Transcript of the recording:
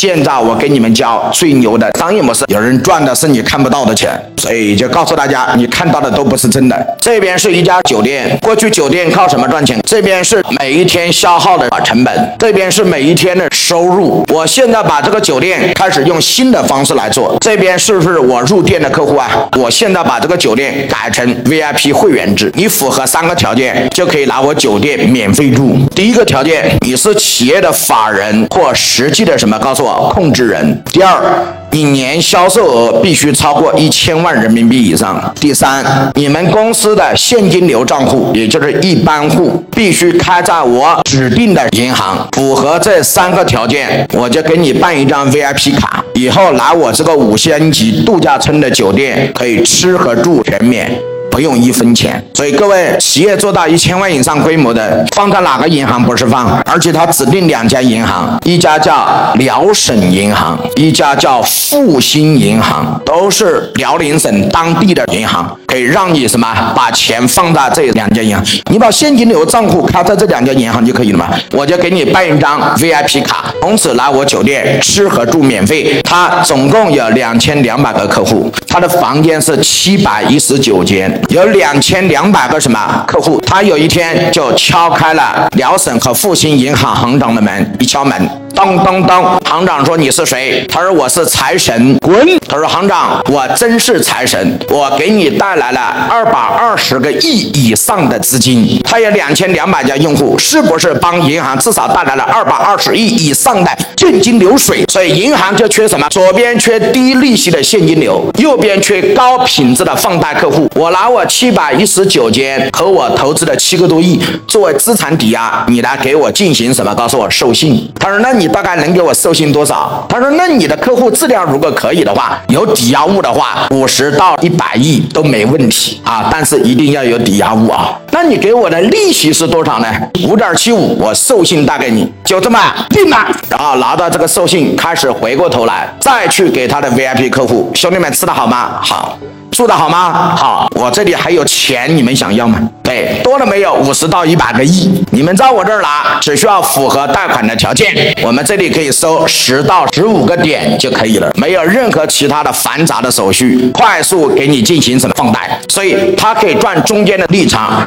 现在我给你们教最牛的商业模式，有人赚的是你看不到的钱，所以就告诉大家，你看到的都不是真的。这边是一家酒店，过去酒店靠什么赚钱？这边是每一天消耗的成本，这边是每一天的收入。我现在把这个酒店开始用新的方式来做，这边是不是我入店的客户啊？我现在把这个酒店改成 VIP 会员制，你符合三个条件就可以拿我酒店免费住。第一个条件，你是企业的法人或实际的什么？告诉我控制人。第二，你年销售额必须超过一千万人民币以上。第三，你们公司的现金流账户，也就是一般户，必须开在我指定的银行。符合这三个条件，我就给你办一张 VIP 卡，以后来我这个五星级度假村的酒店，可以吃和住全免。不用一分钱，所以各位企业做到一千万以上规模的，放在哪个银行不是放？而且他指定两家银行，一家叫辽省银行，一家叫复兴银行，都是辽宁省当地的银行，可以让你什么把钱放在这两家银行，你把现金流账户开在这两家银行就可以了嘛？我就给你办一张 VIP 卡，从此来我酒店吃和住免费。他总共有两千两百个客户，他的房间是七百一十九间。有两千两百个什么客户？他有一天就敲开了辽省和复兴银行行长的门，一敲门。当当当，行长说你是谁？他说我是财神，滚！他说行长，我真是财神，我给你带来了二百二十个亿以上的资金。他有两千两百家用户，是不是帮银行至少带来了二百二十亿以上的现金流水？所以银行就缺什么？左边缺低利息的现金流，右边缺高品质的放贷客户。我拿我七百一十九间和我投资的七个多亿作为资产抵押，你来给我进行什么？告诉我授信。他说那。你大概能给我授信多少？他说：“那你的客户质量如果可以的话，有抵押物的话，五十到一百亿都没问题啊。但是一定要有抵押物啊。那你给我的利息是多少呢？五点七五，我授信贷给你，就这么定了。然后拿到这个授信，开始回过头来再去给他的 VIP 客户兄弟们吃的好吗？好。”住的好吗？好，我这里还有钱，你们想要吗？对，多了没有？五十到一百个亿，你们在我这儿拿，只需要符合贷款的条件，我们这里可以收十到十五个点就可以了，没有任何其他的繁杂的手续，快速给你进行什么放贷，所以它可以赚中间的利差。